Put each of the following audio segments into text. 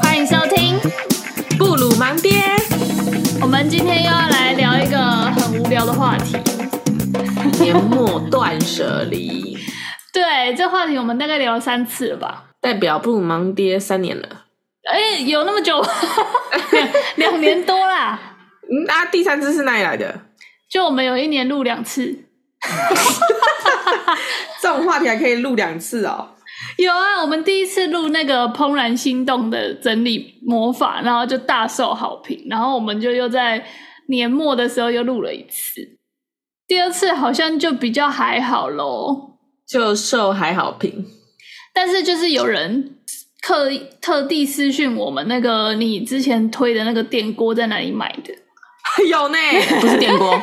欢迎收听布鲁盲爹。我们今天又要来聊一个很无聊的话题——年末断舍离。对，这话题我们大概聊了三次了吧？代表布鲁盲爹三年了。哎，有那么久？两 两年多啦。嗯，那、啊、第三次是哪里来的？就我们有一年录两次。这种话题还可以录两次哦。有啊，我们第一次录那个怦然心动的整理魔法，然后就大受好评，然后我们就又在年末的时候又录了一次。第二次好像就比较还好咯，就受还好评。但是就是有人特特地私讯我们，那个你之前推的那个电锅在哪里买的？有呢，不是电锅。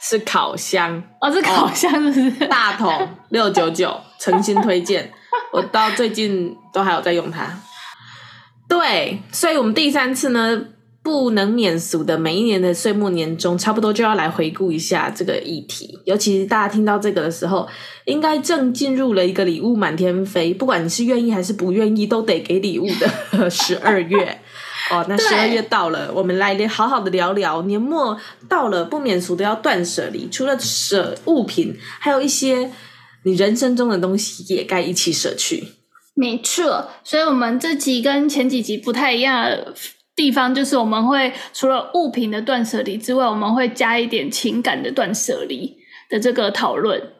是烤箱哦，是烤箱，是不是？哦、大桶 六九九，诚心推荐。我到最近都还有在用它。对，所以我们第三次呢，不能免俗的，每一年的岁末年终，差不多就要来回顾一下这个议题。尤其是大家听到这个的时候，应该正进入了一个礼物满天飞，不管你是愿意还是不愿意，都得给礼物的 十二月。哦，那十二月到了，我们来好好的聊聊。年末到了，不免俗的要断舍离。除了舍物品，还有一些你人生中的东西也该一起舍去。没错，所以我们这集跟前几集不太一样的地方，就是我们会除了物品的断舍离之外，我们会加一点情感的断舍离的这个讨论。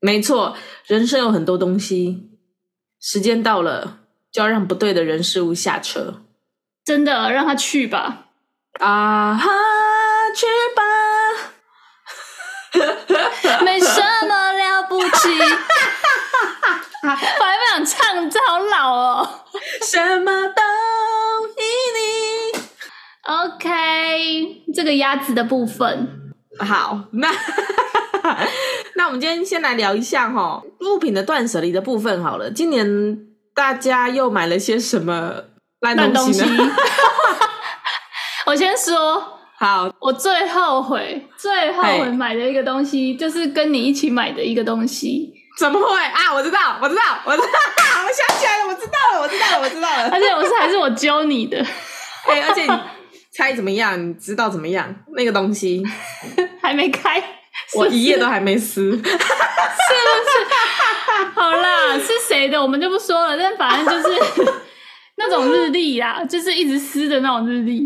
没错，人生有很多东西，时间到了就要让不对的人事物下车。真的，让他去吧！啊哈，去吧，没什么了不起。我还不想唱，这好老哦。什么都依你。OK，这个鸭子的部分。好，那 那我们今天先来聊一下哈物品的断舍离的部分好了。今年大家又买了些什么？烂东西，我先说好，我最后悔、最后悔买的一个东西，就是跟你一起买的一个东西。怎么会啊？我知道，我知道，我知道，我想起来了，我知道了，我知道了，我知道了。而且我是还是我教你的，哎、欸，而且你猜怎么样？你知道怎么样？那个东西还没开，我一页都还没撕，是不是？好啦，是谁的我们就不说了，但反正就是。那种日历呀，就是一直撕的那种日历。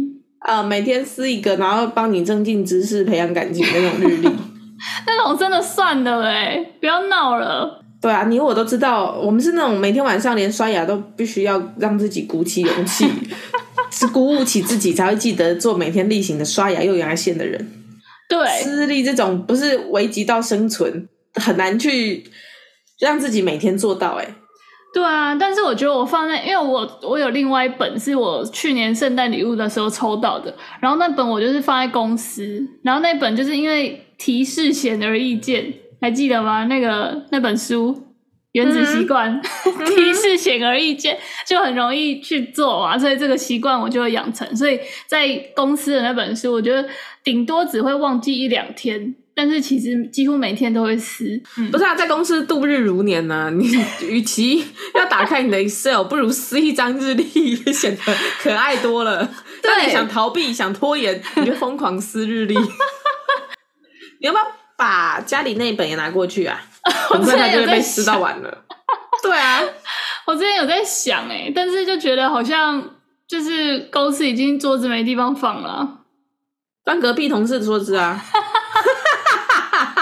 呃，每天撕一个，然后帮你增进知识、培养感情的那种日历。那种真的算了哎，不要闹了。对啊，你我都知道，我们是那种每天晚上连刷牙都必须要让自己鼓起勇气，是鼓舞起自己才会记得做每天例行的刷牙、用牙线的人。对，撕日历这种不是危及到生存，很难去让自己每天做到哎。对啊，但是我觉得我放在，因为我我有另外一本是我去年圣诞礼物的时候抽到的，然后那本我就是放在公司，然后那本就是因为提示显而易见，还记得吗？那个那本书《原子习惯》嗯，提示显而易见，就很容易去做嘛，所以这个习惯我就会养成。所以在公司的那本书，我觉得顶多只会忘记一两天。但是其实几乎每天都会撕，嗯、不是啊，在公司度日如年呢、啊。你与其要打开你的 Excel，不如撕一张日历，显得可爱多了。当你想逃避、想拖延，你就疯狂撕日历。你要不要把家里那一本也拿过去啊？我之前就会被撕到完了。对啊，我之前有在想哎，但是就觉得好像就是公司已经桌子没地方放了，搬隔壁同事的桌子啊。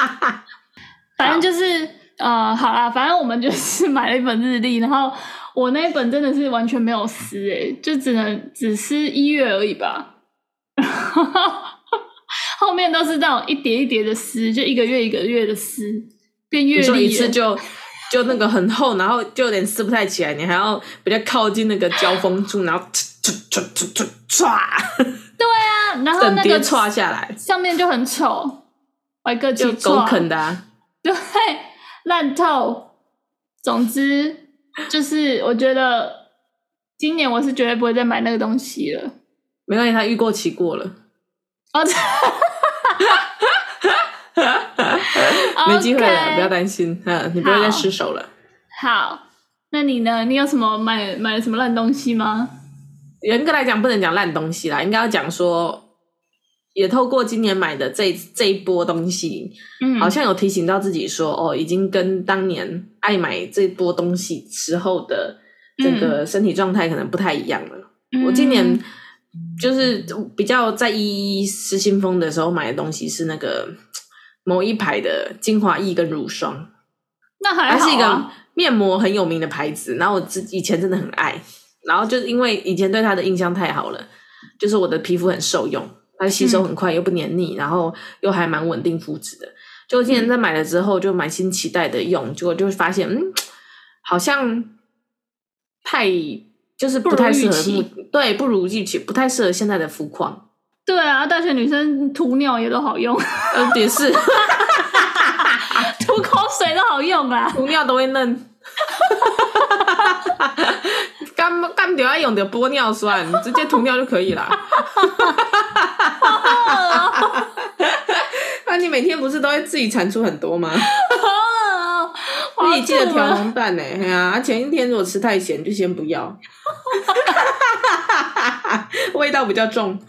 反正就是呃，好啦，反正我们就是买了一本日历，然后我那一本真的是完全没有撕诶，就只能只撕一月而已吧，后面都是那种一叠一叠的撕，就一个月一个月的撕，变月历。说一次就就那个很厚，然后就有点撕不太起来，你还要比较靠近那个胶封处，然后唰唰唰唰唰，对啊，然后那个唰下来，上面就很丑，歪个就狗啃的啊。对，烂透。总之，就是我觉得今年我是绝对不会再买那个东西了。没关系，他预过期过了。哦，没机会了.不要担心，嗯，你不会再失手了。好，好，那你呢？你有什么买买了什么烂东西吗？严格来讲，不能讲烂东西啦，应该要讲说，也透过今年买的这这一波东西，嗯，好像有提醒到自己说，哦，已经跟当年爱买这波东西时候的这个身体状态可能不太一样了。嗯、我今年就是比较在意失心疯的时候买的东西是那个某一排的精华液跟乳霜，那还好、啊、它是一个面膜很有名的牌子，然后我自以前真的很爱。然后就是因为以前对它的印象太好了，就是我的皮肤很受用，它吸收很快又不黏腻，嗯、然后又还蛮稳定肤质的。就今年在买了之后，就满心期待的用，结果就发现，嗯，好像太就是不太适合，不对，不如预期，不太适合现在的肤况。对啊，大学女生涂尿也都好用，嗯，也是，涂口水都好用啊，涂尿都会嫩。干干掉要用的玻尿酸，直接涂尿就可以了。那你每天不是都会自己产出很多吗？自己记得调浓淡呢。哎呀，前一天如果吃太咸，就先不要。味道比较重。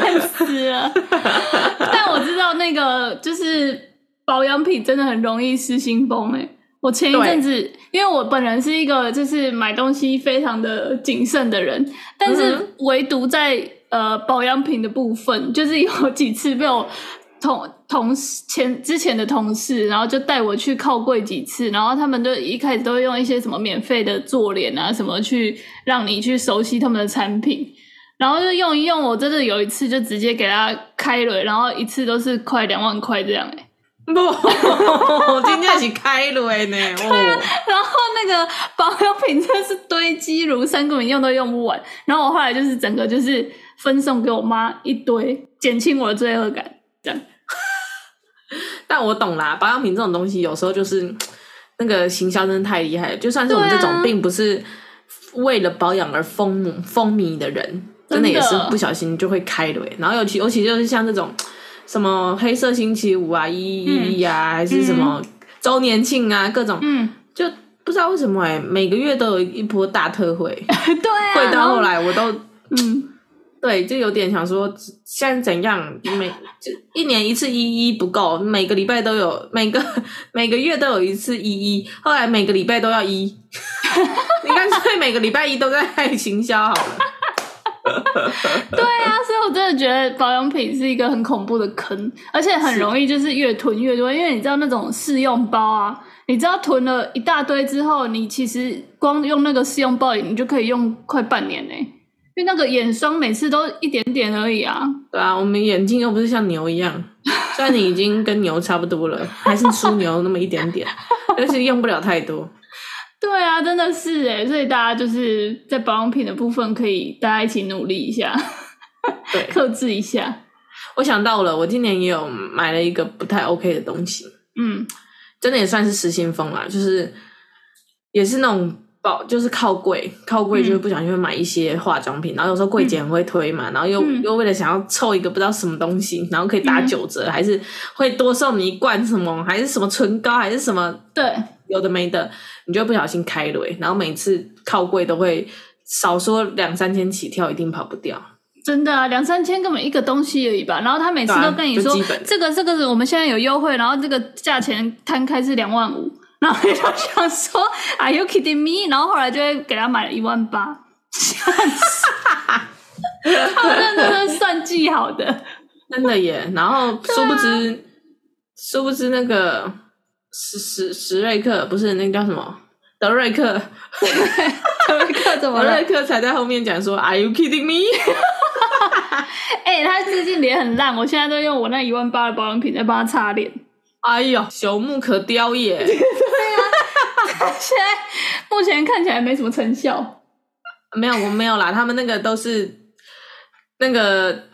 烂死了。但我知道那个就是保养品真的很容易失心疯哎。我前一阵子，因为我本人是一个就是买东西非常的谨慎的人，但是唯独在呃保养品的部分，就是有几次被我同同事前之前的同事，然后就带我去靠柜几次，然后他们就一开始都会用一些什么免费的做脸啊什么去让你去熟悉他们的产品，然后就用一用，我真的有一次就直接给他开了，然后一次都是快两万块这样哎。不，我今天是开了呢。对啊，然后那个保养品真的是堆积如山，根本用都用不完。然后我后来就是整个就是分送给我妈一堆，减轻我的罪恶感。这样，但我懂啦，保养品这种东西有时候就是那个行销真的太厉害了。就算是我们这种并不是为了保养而风风靡的人，真的也是不小心就会开了。然后尤其尤其就是像这种。什么黑色星期五啊，一一一啊，还是什么周年庆啊，各种，嗯，就不知道为什么哎、欸，每个月都有一波大特惠，对啊，会到后来我都，嗯，对，就有点想说，现在怎样，每就一年一次一一不够，每个礼拜都有，每个 每个月都有一次一一，后来每个礼拜都要一，你干脆每个礼拜一都在行销好了。对啊，所以我真的觉得保养品是一个很恐怖的坑，而且很容易就是越囤越多。因为你知道那种试用包啊，你知道囤了一大堆之后，你其实光用那个试用包，你就可以用快半年呢。因为那个眼霜每次都一点点而已啊。对啊，我们眼睛又不是像牛一样，虽然你已经跟牛差不多了，还是输牛那么一点点，而且用不了太多。对啊，真的是哎，所以大家就是在保养品的部分，可以大家一起努力一下，对，克制一下。我想到了，我今年也有买了一个不太 OK 的东西，嗯，真的也算是失心疯啦，就是也是那种保，就是靠柜，靠柜就是不小心会买一些化妆品，嗯、然后有时候柜姐很会推嘛，嗯、然后又又为了想要凑一个不知道什么东西，然后可以打九折，嗯、还是会多送你一罐什么，还是什么唇膏，还是什么，对。有的没的，你就不小心开了，然后每次靠柜都会少说两三千起跳，一定跑不掉。真的啊，两三千根本一个东西而已吧。然后他每次都跟你说，啊、这个这个是我们现在有优惠，然后这个价钱摊开是两万五，然后你就想说，Are you kidding me？然后后来就会给他买了一万八，他们真的是算计好的，真的耶。然后殊不知，啊、殊不知那个。史史史瑞克不是那个叫什么德瑞克？德瑞克怎么了？德瑞克才在后面讲说：“Are you kidding me？” 哎、欸，他最近脸很烂，我现在都用我那一万八的保养品在帮他擦脸。哎呦，朽木可雕也。对啊，现在目前看起来没什么成效。没有，我没有啦。他们那个都是那个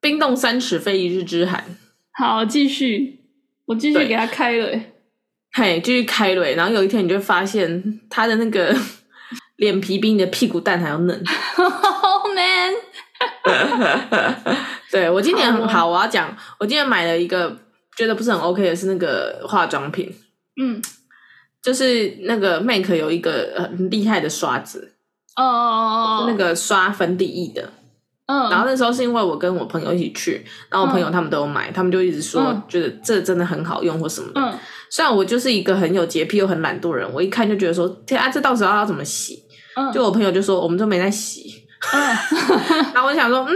冰冻三尺非一日之寒。好，继续，我继续给他开了。嘿，继续开了，然后有一天你就发现他的那个 脸皮比你的屁股蛋还要嫩。Oh man！对我今年很好，好我要讲，我今年买了一个觉得不是很 OK 的是那个化妆品，嗯，就是那个 Make 有一个很厉害的刷子，哦，那个刷粉底液的。嗯，然后那时候是因为我跟我朋友一起去，然后我朋友他们都有买，嗯、他们就一直说觉得这真的很好用或什么的。嗯，虽然我就是一个很有洁癖又很懒惰的人，我一看就觉得说，天啊，这到时候要怎么洗？嗯，就我朋友就说我们都没在洗。嗯，然后我想说，嗯，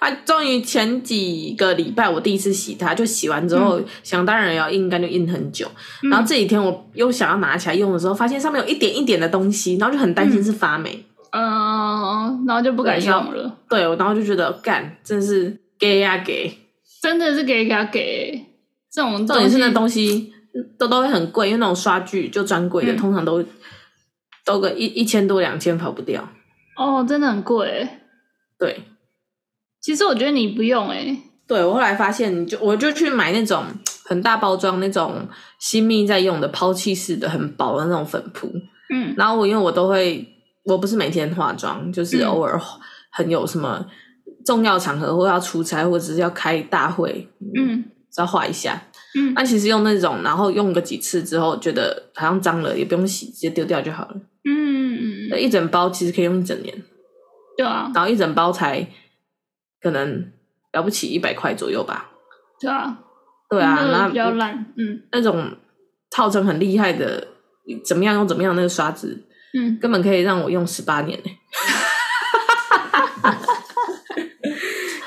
啊，终于前几个礼拜我第一次洗它，就洗完之后，嗯、想当然要印，干就印很久。嗯、然后这几天我又想要拿起来用的时候，发现上面有一点一点的东西，然后就很担心是发霉。嗯嗯，然后就不敢用了。对，然后就觉得干，真是给呀给，真的是给呀给。这种重点是那东西都都会很贵，因为那种刷具就专柜的，嗯、通常都都个一一千多两千跑不掉。哦，真的很贵。对，其实我觉得你不用诶。对，我后来发现，就我就去买那种很大包装那种新密在用的抛弃式的很薄的那种粉扑。嗯，然后我因为我都会。我不是每天化妆，就是偶尔很有什么重要场合，或要出差，或者是要开大会，嗯，要化一下。嗯，那其实用那种，然后用个几次之后，觉得好像脏了，也不用洗，直接丢掉就好了。嗯嗯，一整包其实可以用一整年。对啊，然后一整包才可能了不起一百块左右吧。对啊，对啊，那比较烂。嗯，那种套成很厉害的，怎么样用怎么样那个刷子。嗯，根本可以让我用十八年呢。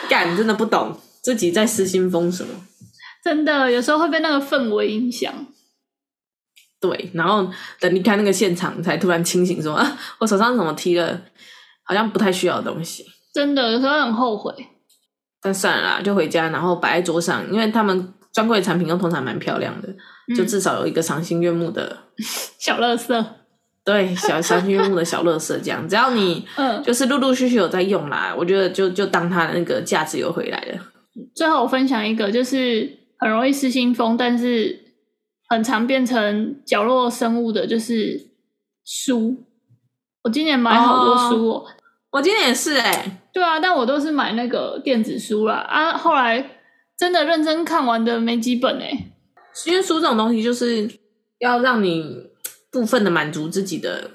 干，真的不懂自己在失心疯什么。真的，有时候会被那个氛围影响。对，然后等离开那个现场，才突然清醒说，啊，我手上怎么提了好像不太需要的东西。真的，有时候很后悔。但算了啦，就回家，然后摆在桌上，因为他们专柜产品又通常蛮漂亮的，嗯、就至少有一个赏心悦目的 小垃圾。对，小小心悦目的小乐色这样，只要你 就是陆陆续续有在用啦，我觉得就就当它的那个价值又回来了。最后我分享一个，就是很容易失心疯，但是很常变成角落生物的，就是书。我今年买好多书哦，我今年也是哎。对啊，但我都是买那个电子书啦啊，后来真的认真看完的没几本哎。因为书这种东西就是要让你。部分的满足自己的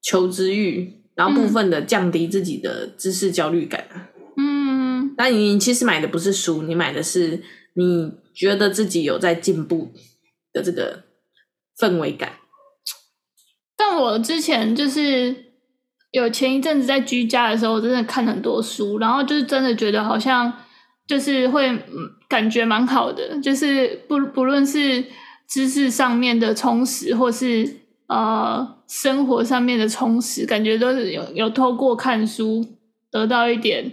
求知欲，然后部分的降低自己的知识焦虑感。嗯，那你其实买的不是书，你买的是你觉得自己有在进步的这个氛围感。但我之前就是有前一阵子在居家的时候，我真的看很多书，然后就是真的觉得好像就是会感觉蛮好的，就是不不论是。知识上面的充实，或是呃生活上面的充实，感觉都是有有透过看书得到一点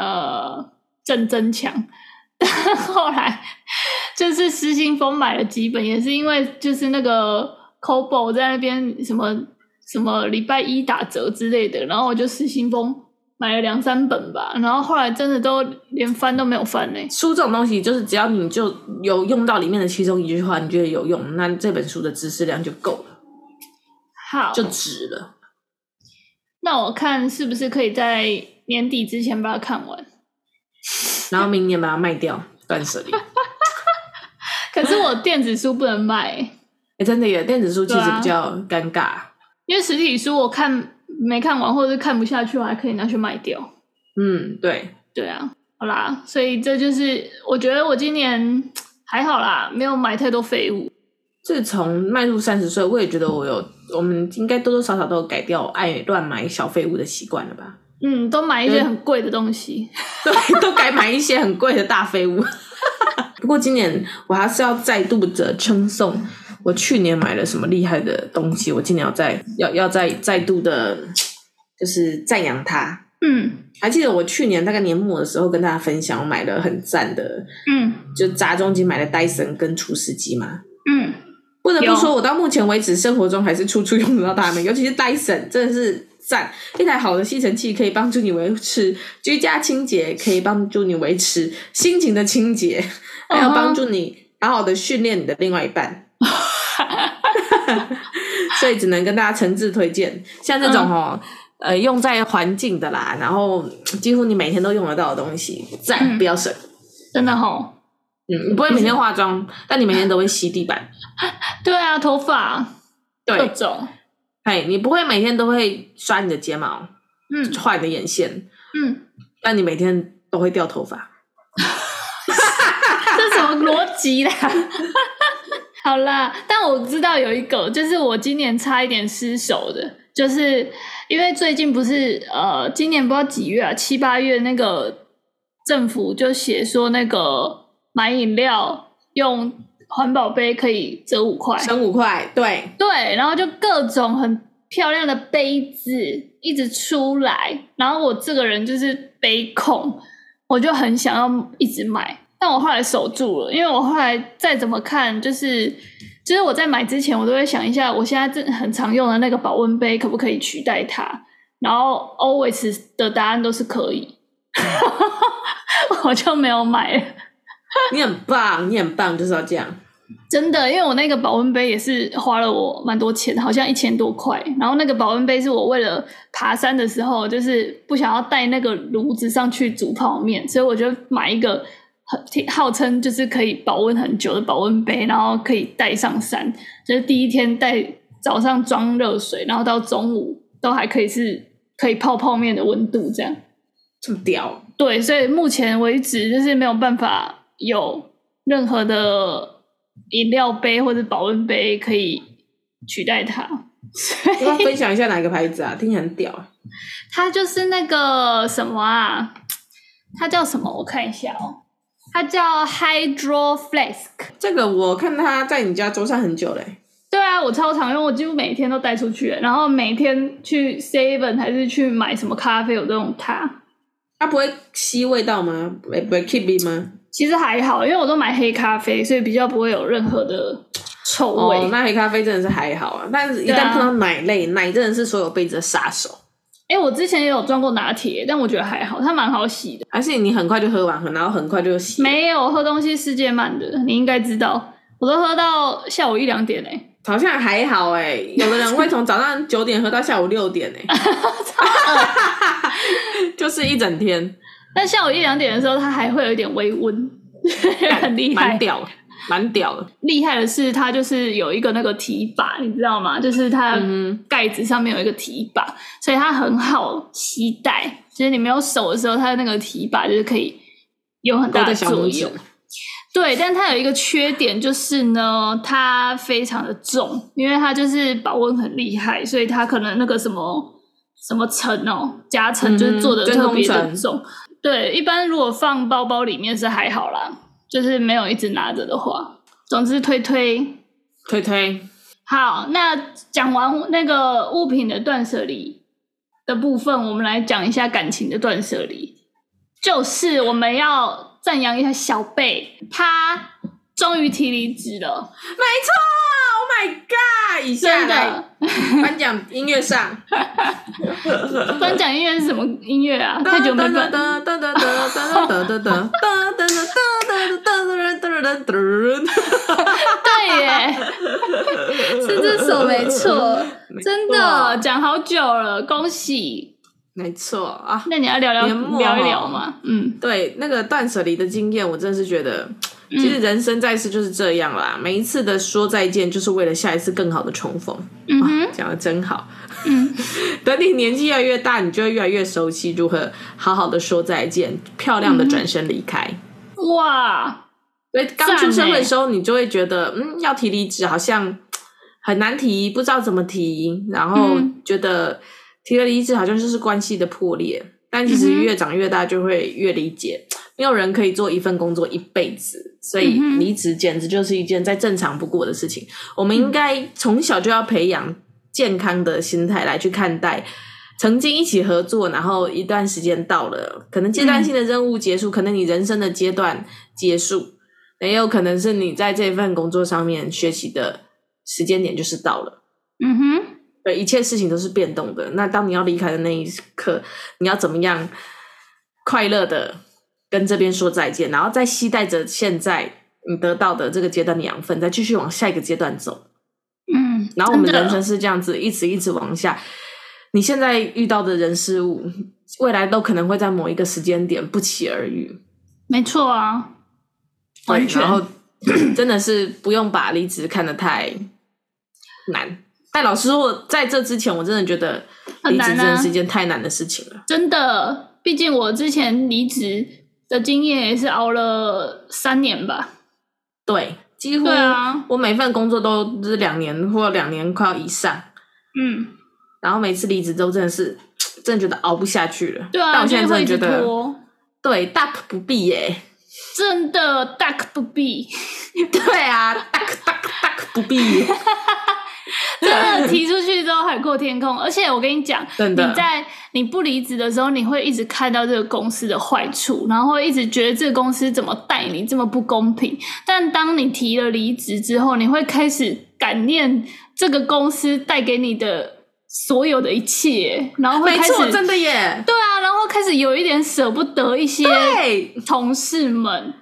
呃正增强。后来就是失心疯买了几本，也是因为就是那个 Kobo 在那边什么什么礼拜一打折之类的，然后我就失心疯。买了两三本吧，然后后来真的都连翻都没有翻呢。书这种东西，就是只要你就有用到里面的其中一句话，你觉得有用，那这本书的知识量就够了，好，就值了。那我看是不是可以在年底之前把它看完，然后明年把它卖掉，断舍离。可是我电子书不能卖，哎、欸，真的耶，电子书其实比较尴尬，因为实体书我看。没看完或者是看不下去，我还可以拿去卖掉。嗯，对，对啊，好啦，所以这就是我觉得我今年还好啦，没有买太多废物。自从迈入三十岁，我也觉得我有，我们应该多多少少都有改掉爱乱买小废物的习惯了吧？嗯，都买一些很贵的东西，对，都改买一些很贵的大废物。不过今年我还是要再度的称颂。我去年买了什么厉害的东西？我今年要再要要再再度的，就是赞扬它。嗯，还记得我去年大概年末的时候跟大家分享，我买了很赞的，嗯，就杂中机买了戴森跟除湿机嘛。嗯，不得不说，我到目前为止生活中还是处处用得到它们，尤其是戴森，真的是赞！一台好的吸尘器可以帮助你维持居家清洁，可以帮助你维持心情的清洁，还要帮助你好好的训练你的另外一半。所以只能跟大家诚挚推荐，像这种哦，呃用在环境的啦，然后几乎你每天都用得到的东西，赞不要省，真的吼。嗯，你不会每天化妆，但你每天都会吸地板。对啊，头发，对，各种。哎，你不会每天都会刷你的睫毛，嗯，画你的眼线，嗯，但你每天都会掉头发。这什么逻辑啦？好啦，但我知道有一个，就是我今年差一点失手的，就是因为最近不是呃，今年不知道几月啊，七八月那个政府就写说那个。买饮料用环保杯可以折五块，省五块，对对，然后就各种很漂亮的杯子一直出来，然后我这个人就是杯控，我就很想要一直买，但我后来守住了，因为我后来再怎么看，就是就是我在买之前，我都会想一下，我现在正很常用的那个保温杯可不可以取代它，然后 always 的答案都是可以，我就没有买了。你很棒，你很棒，就是要这样。真的，因为我那个保温杯也是花了我蛮多钱，好像一千多块。然后那个保温杯是我为了爬山的时候，就是不想要带那个炉子上去煮泡面，所以我就买一个很号称就是可以保温很久的保温杯，然后可以带上山。就是第一天带早上装热水，然后到中午都还可以是可以泡泡面的温度，这样这么屌。对，所以目前为止就是没有办法。有任何的饮料杯或者保温杯可以取代它。要分享一下哪个牌子啊？听起来很屌。它就是那个什么啊？它叫什么？我看一下哦。它叫 Hydro Flask。这个我看它在你家桌上很久嘞。对啊，我超常用，我几乎每天都带出去，然后每天去 Seven 还是去买什么咖啡，我都用它。它不会吸味道吗？不会 keep 吗？其实还好，因为我都买黑咖啡，所以比较不会有任何的臭味。哦，那黑咖啡真的是还好啊，但是一旦碰到奶类，啊、奶真的是所有杯子的杀手。哎，我之前也有装过拿铁，但我觉得还好，它蛮好洗的。还是你很快就喝完，然后很快就洗？没有，喝东西世界慢的，你应该知道，我都喝到下午一两点嘞。好像还好哎，有的人会从早上九点喝到下午六点哎，就是一整天。但下午一两点的时候，它还会有一点微温，很厉害，蛮屌，蛮屌的。厉害的是，它就是有一个那个提把，你知道吗？就是它盖子上面有一个提把，嗯、所以它很好携带。其实你没有手的时候，它的那个提把就是可以有很大的作用。对，但它有一个缺点，就是呢，它非常的重，因为它就是保温很厉害，所以它可能那个什么什么层哦，夹层就是做的特别的重。对，一般如果放包包里面是还好啦，就是没有一直拿着的话。总之推推推推。好，那讲完那个物品的断舍离的部分，我们来讲一下感情的断舍离，就是我们要赞扬一下小贝，他终于提离职了。没错，Oh。My God！以下来颁奖音乐上，颁奖音乐是什么音乐啊？太久没颁。对耶，是这首没错，真的讲好久了，恭喜！没错啊，那你要聊聊聊一聊吗？嗯，对，那个断舍离的经验，我真的是觉得。其实人生在世就是这样啦，嗯、每一次的说再见，就是为了下一次更好的重逢。嗯哼，讲的真好。嗯，等你年纪越来越大，你就会越来越熟悉如何好好的说再见，漂亮的转身离开。嗯、哇，所以刚出社会的时候，你就会觉得，嗯，要提离职好像很难提，不知道怎么提，然后觉得提了离职好像就是关系的破裂。但其实越长越大，就会越理解。没有人可以做一份工作一辈子，所以离职简直就是一件再正常不过的事情。嗯、我们应该从小就要培养健康的心态来去看待曾经一起合作，然后一段时间到了，可能阶段性的任务结束，嗯、可能你人生的阶段结束，也有可能是你在这份工作上面学习的时间点就是到了。嗯哼，对，一切事情都是变动的。那当你要离开的那一刻，你要怎么样快乐的跟这边说再见，然后再期待着现在你得到的这个阶段的养分，再继续往下一个阶段走。嗯，然后我们人生是这样子，一直一直往下。你现在遇到的人事物，未来都可能会在某一个时间点不期而遇。没错啊，完全。然后 真的是不用把离职看得太难。但老师说，我在这之前，我真的觉得离职真的是一件太难的事情了。啊、真的，毕竟我之前离职的经验也是熬了三年吧。对，几乎啊，我每份工作都是两年或两年快要以上。嗯，然后每次离职都真的是，真的觉得熬不下去了。对啊，但我现在真的觉得，对，大可不必耶。真的大可不必。对啊，大可大可大可不必。真的提出去之后海阔天空，而且我跟你讲，你在你不离职的时候，你会一直看到这个公司的坏处，然后会一直觉得这个公司怎么待你这么不公平。但当你提了离职之后，你会开始感念这个公司带给你的所有的一切，然后会开始真的耶，对啊，然后开始有一点舍不得一些同事们。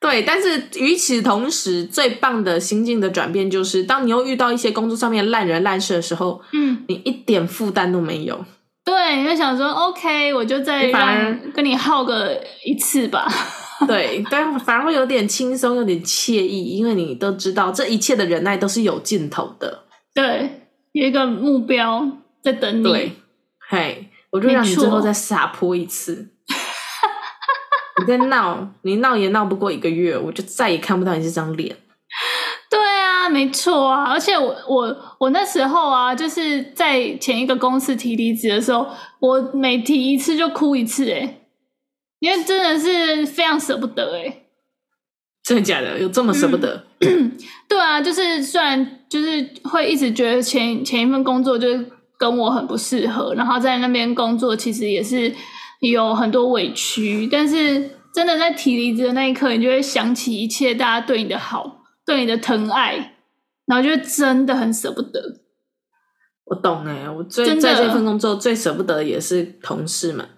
对，但是与此同时，最棒的心境的转变就是，当你又遇到一些工作上面烂人烂事的时候，嗯，你一点负担都没有。对，你就想说，OK，我就再让跟你耗个一次吧。对，但反而会有点轻松，有点惬意，因为你都知道这一切的忍耐都是有尽头的。对，有一个目标在等你。对，嘿，我就让你最后再撒泼一次。你在闹，你闹也闹不过一个月，我就再也看不到你这张脸。对啊，没错啊，而且我我我那时候啊，就是在前一个公司提离职的时候，我每提一次就哭一次，哎，因为真的是非常舍不得，哎，真的假的？有这么舍不得？嗯，对啊，就是虽然就是会一直觉得前前一份工作就是跟我很不适合，然后在那边工作其实也是。有很多委屈，但是真的在提离职的那一刻，你就会想起一切大家对你的好，对你的疼爱，然后就真的很舍不得。我懂哎，我最在这份工作最舍不得的也是同事们，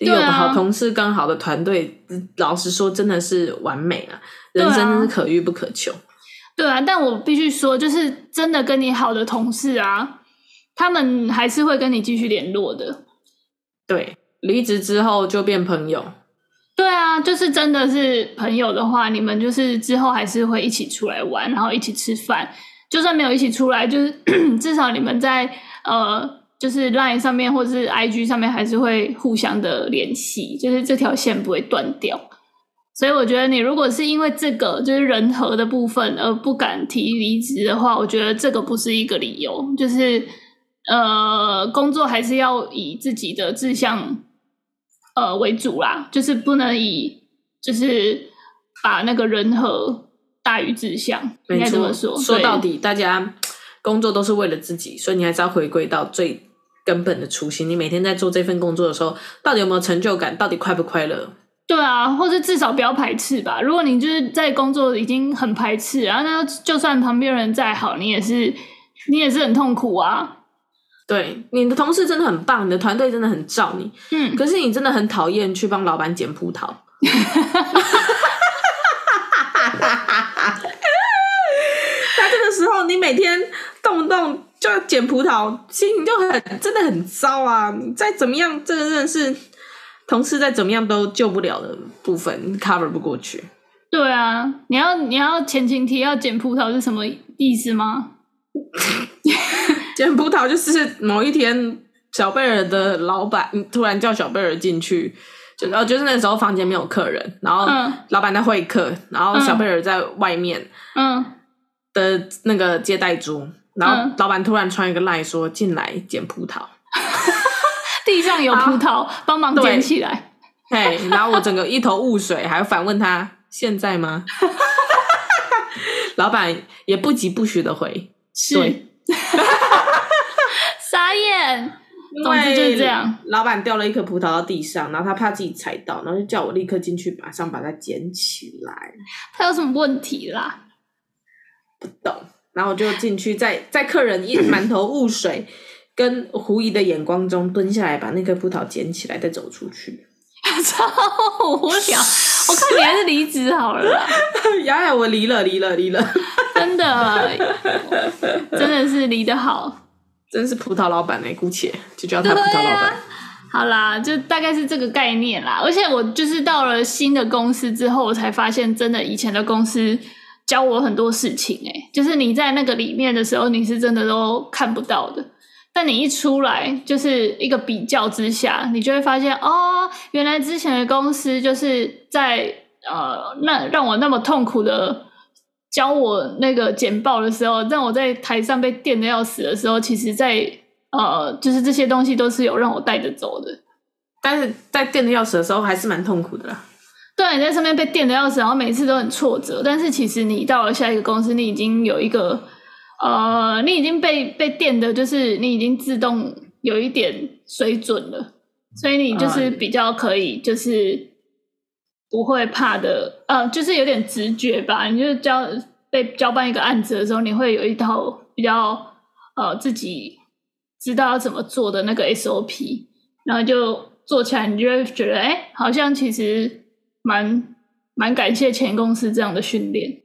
有个好同事跟好的团队，老实说真的是完美了，人生真是可遇不可求。对啊，但我必须说，就是真的跟你好的同事啊，他们还是会跟你继续联络的。对。离职之后就变朋友，对啊，就是真的是朋友的话，你们就是之后还是会一起出来玩，然后一起吃饭。就算没有一起出来，就是 至少你们在呃，就是 Line 上面或者是 IG 上面还是会互相的联系，就是这条线不会断掉。所以我觉得你如果是因为这个就是人和的部分而不敢提离职的话，我觉得这个不是一个理由。就是呃，工作还是要以自己的志向。呃，为主啦，就是不能以就是把那个人和大于志向，应该这么说。说到底，大家工作都是为了自己，所以你还是要回归到最根本的初心。你每天在做这份工作的时候，到底有没有成就感？到底快不快乐？对啊，或者至少不要排斥吧。如果你就是在工作已经很排斥，然后那就算旁边人再好，你也是你也是很痛苦啊。对，你的同事真的很棒，你的团队真的很照你。嗯，可是你真的很讨厌去帮老板捡葡萄。那这个时候，你每天动不动就要捡葡萄，心情就很真的很糟啊！你再怎么样，这个真的是同事再怎么样都救不了的部分，cover 不过去。对啊，你要你要前情提要捡葡萄是什么意思吗？捡葡萄就是某一天，小贝尔的老板突然叫小贝尔进去，就然后就是那时候房间没有客人，然后老板在会客，然后小贝尔在外面，嗯的那个接待桌，然后老板突然传一个赖说进来捡葡萄，地上有葡萄，帮忙捡起来，嘿，然后我整个一头雾水，还反问他现在吗？老板也不疾不徐的回，是。傻眼，总之就是这样。老板掉了一颗葡萄到地上，然后他怕自己踩到，然后就叫我立刻进去，马上把它捡起来。他有什么问题啦？不懂。然后我就进去，在在客人一满头雾水跟狐疑的眼光中蹲下来，把那颗葡萄捡起来，再走出去。超无聊！我看你还是离职好了啦。雅雅，我离了，离了，离了。真的，真的是离得好。真是葡萄老板呢，姑且就叫他葡萄老板。啊、好啦，就大概是这个概念啦。而且我就是到了新的公司之后，我才发现，真的以前的公司教我很多事情、欸。哎，就是你在那个里面的时候，你是真的都看不到的。但你一出来，就是一个比较之下，你就会发现，哦，原来之前的公司就是在呃，那让我那么痛苦的。教我那个简报的时候，让我在台上被电的要死的时候，其实在，在呃，就是这些东西都是有让我带着走的。但是在电的要死的时候，还是蛮痛苦的啦。对，你在上面被电的要死，然后每次都很挫折。但是其实你到了下一个公司，你已经有一个呃，你已经被被电的，就是你已经自动有一点水准了，所以你就是比较可以，就是。不会怕的，呃，就是有点直觉吧。你就交被交办一个案子的时候，你会有一套比较呃自己知道要怎么做的那个 SOP，然后就做起来，你就会觉得，哎，好像其实蛮蛮感谢前公司这样的训练，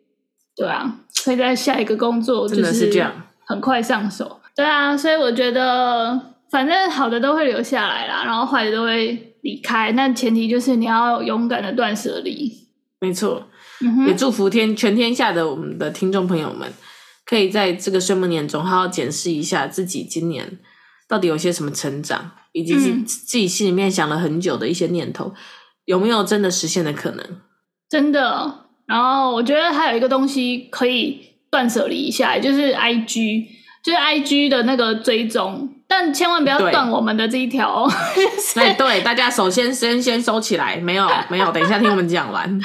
对啊，所以在下一个工作就是这样，很快上手，对啊，所以我觉得反正好的都会留下来啦，然后坏的都会。离开，那前提就是你要勇敢的断舍离。没错，嗯，也祝福天全天下的我们的听众朋友们，可以在这个岁末年中好好检视一下自己今年到底有些什么成长，以及是自己心里面想了很久的一些念头，有没有真的实现的可能？真的。然后我觉得还有一个东西可以断舍离一下，就是 IG，就是 IG 的那个追踪。但千万不要断我们的这一条哦！哎，对，大家首先先先收起来，没有没有，等一下听我们讲完。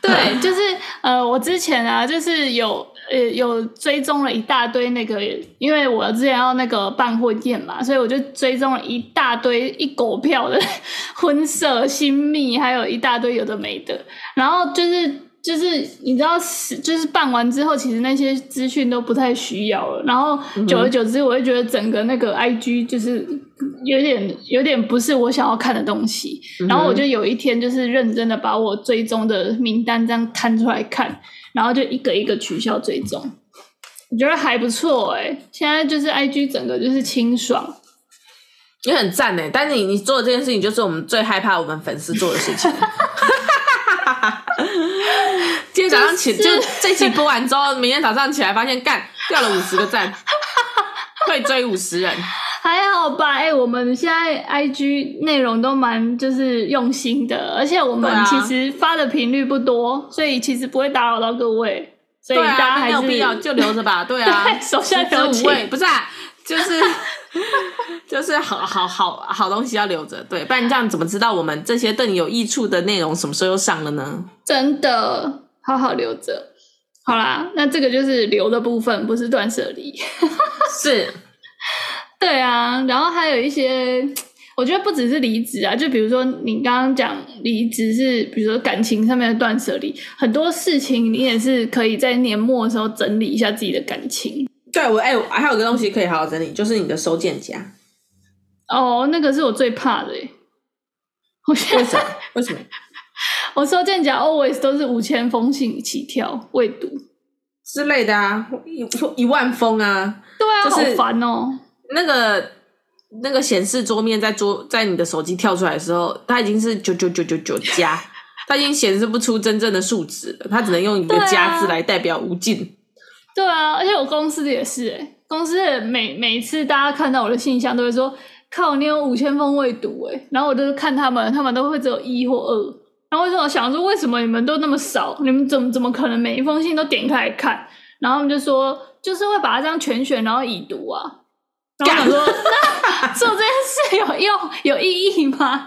对，就是呃，我之前啊，就是有呃有追踪了一大堆那个，因为我之前要那个办婚宴嘛，所以我就追踪了一大堆一狗票的 婚摄新密，还有一大堆有的没的，然后就是。就是你知道，是就是办完之后，其实那些资讯都不太需要了。然后久而久之，我会觉得整个那个 IG 就是有点有点不是我想要看的东西。然后我就有一天就是认真的把我追踪的名单这样摊出来看，然后就一个一个取消追踪。我觉得还不错哎、欸，现在就是 IG 整个就是清爽，也很赞哎。但是你你做的这件事情，就是我们最害怕我们粉丝做的事情。早上起，就是、这期播完之后，明天早上起来发现干掉了五十个赞，会追五十人，还好吧？哎、欸，我们现在 IG 内容都蛮就是用心的，而且我们其实发的频率不多，所以其实不会打扰到各位，所以大家还是、啊、没有必要就留着吧。对啊，手下留情，不是啊，就是 就是好好好好东西要留着，对，不然这样怎么知道我们这些对你有益处的内容什么时候又上了呢？真的。好好留着，好啦，那这个就是留的部分，不是断舍离。是，对啊，然后还有一些，我觉得不只是离职啊，就比如说你刚刚讲离职是，比如说感情上面的断舍离，很多事情你也是可以在年末的时候整理一下自己的感情。对，我哎，我还有个东西可以好好整理，就是你的收件夹。哦，那个是我最怕的 我，为什么？为什么？我收件夹 always 都是五千封信起跳未读之类的啊，一一万封啊，对啊，就是、好烦哦。那个那个显示桌面在桌在你的手机跳出来的时候，它已经是九九九九九加，它已经显示不出真正的数值了，它只能用一个加字来代表无尽。对啊，而且我公司的也是、欸，公司的每每次大家看到我的信箱都会说，靠，你有五千封未读诶，然后我就看他们，他们都会只有一或二。然后为什么想说，为什么你们都那么少？你们怎么怎么可能每一封信都点开来看？然后他们就说，就是会把它这样全选，然后已读啊。然后我想说，那 做这件事有用、有意义吗？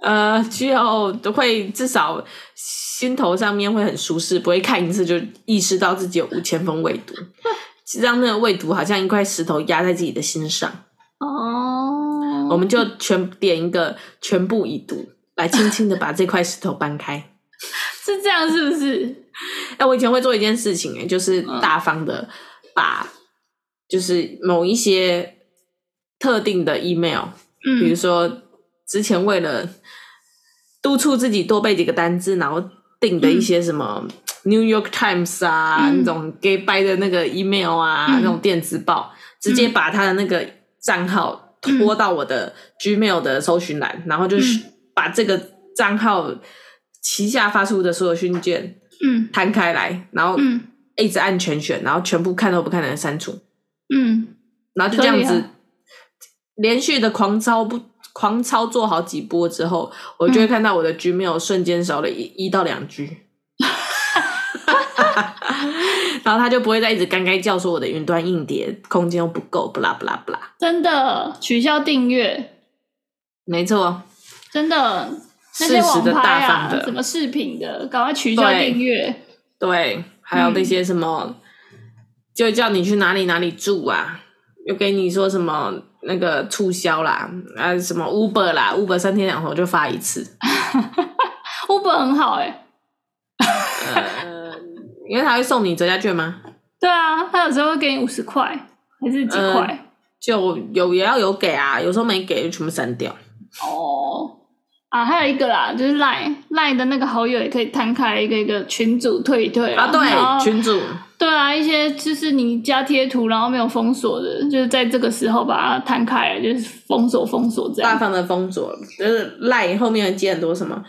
呃，就都会至少心头上面会很舒适，不会看一次就意识到自己有五千封未读，让那个未读好像一块石头压在自己的心上。哦，我们就全点一个全部已读。来轻轻的把这块石头搬开，是这样是不是？哎，我以前会做一件事情，哎，就是大方的把，就是某一些特定的 email，嗯，比如说之前为了督促自己多背几个单字，然后订的一些什么 New York Times 啊，嗯，那种 gay 掰的那个 email 啊，嗯，那种电子报，直接把他的那个账号拖到我的 Gmail 的搜寻栏，嗯、然后就是把这个账号旗下发出的所有讯件，嗯，摊开来，然后一直按全选，然后全部看都不看的删除，嗯，然后就这样子连续的狂操不狂操作好几波之后，我就会看到我的 Gmail 瞬间少了一一到两 G。然后他就不会再一直干干叫说我的云端硬碟空间又不够，不啦不啦不啦。真的取消订阅，没错，真的那些网拍啊，什么视频的，赶快取消订阅。对，还有那些什么，嗯、就叫你去哪里哪里住啊，又给你说什么那个促销啦，啊什么 Uber 啦，Uber 三天两头就发一次，Uber 很好哎、欸。呃因为他会送你折价券吗？对啊，他有时候会给你五十块，还是几块？呃、就有也要有给啊，有时候没给就全部删掉。哦，啊，还有一个啦，就是 Line Line 的那个好友也可以摊开一个一个群组退一退啊。对，群组。对啊，一些就是你加贴图然后没有封锁的，就是在这个时候把它摊开来，就是封锁封锁这样。大方的封锁，就是 Line 后面会接很多什么？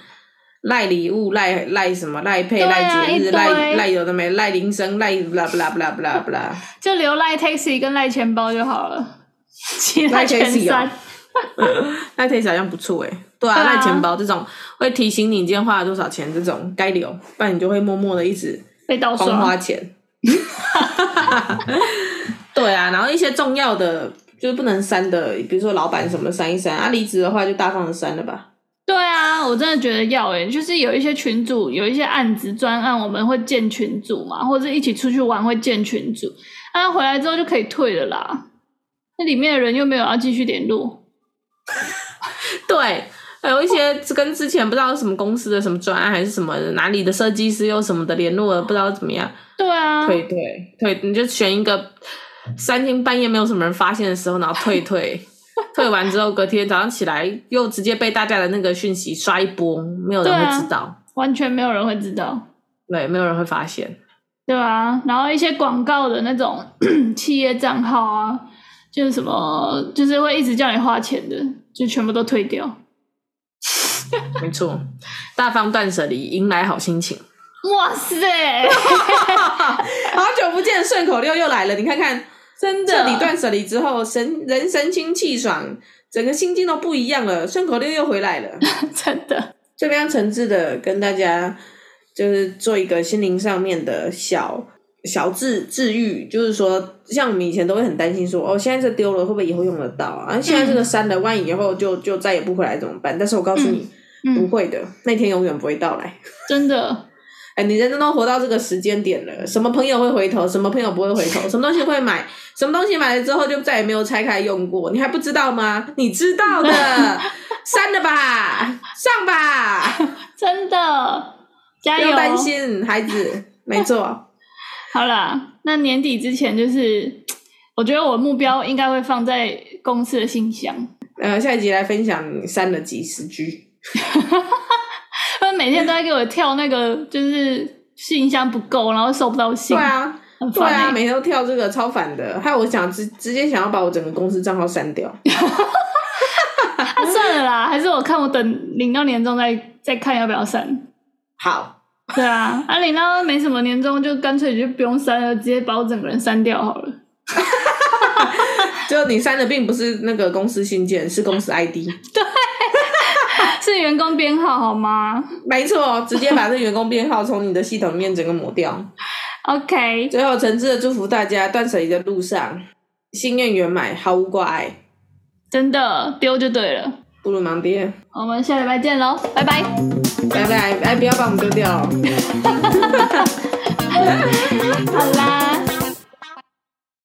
赖礼物，赖赖什么？赖配，赖节日，赖赖有的没？赖铃声，赖不啦不啦不啦不啦不啦，就留赖 taxi 跟赖钱包就好了，其他全删。赖 taxi 好像不错哎，对啊，赖钱包这种会提醒你今天花了多少钱，这种该留，不然你就会默默的一直被盗刷花钱。对啊，然后一些重要的就是不能删的，比如说老板什么删一删啊，离职的话就大方的删了吧。对啊，我真的觉得要诶，就是有一些群组，有一些案子专案，我们会建群组嘛，或者一起出去玩会建群组，那回来之后就可以退了啦。那里面的人又没有要继续联络。对，有一些跟之前不知道什么公司的什么专案还是什么哪里的设计师又什么的联络了，不知道怎么样。对啊，退退退，你就选一个三更半夜没有什么人发现的时候，然后退退。退完之后，隔天早上起来又直接被大家的那个讯息刷一波，没有人会知道，啊，完全没有人会知道，对，没有人会发现，对啊，然后一些广告的那种 企业账号啊，就是什么，就是会一直叫你花钱的，就全部都退掉。没错，大方断舍离，迎来好心情。哇塞，好久不见，顺口溜又来了，你看看。真的，彻底断舍离之后，神人神清气爽，整个心境都不一样了。顺口溜又回来了，真的。这边诚挚的跟大家，就是做一个心灵上面的小小治治愈，就是说，像我们以前都会很担心说，哦，现在这丢了，会不会以后用得到啊？现在这个删了，万一以后就就再也不回来怎么办？但是我告诉你，不会的，那天永远不会到来，真的。哎，你人都活到这个时间点了，什么朋友会回头？什么朋友不会回头？什么东西会买？什么东西买了之后就再也没有拆开用过？你还不知道吗？你知道的，删了吧，上吧，真的，加油！不要担心，孩子，没错。好啦，那年底之前，就是我觉得我目标应该会放在公司的信箱。呃，下一集来分享删了几十 G。他每天都在给我跳那个，就是信箱不够，然后收不到信。对啊，欸、对啊，每天都跳这个，超烦的。还有，我想直直接想要把我整个公司账号删掉。啊、算了啦，还是我看我等领到年终再再看要不要删。好，对啊，啊领到没什么年终，就干脆就不用删了，直接把我整个人删掉好了。就你删的并不是那个公司信件，是公司 ID。对。是员工编号好吗？没错，直接把这员工编号从你的系统里面整个抹掉。OK，最后诚挚的祝福大家，断舍离的路上，心愿圆满，毫无挂碍。真的丢就对了，不如盲爹。我们下礼拜见喽，拜拜，拜拜，哎，不要把我们丢掉。好啦。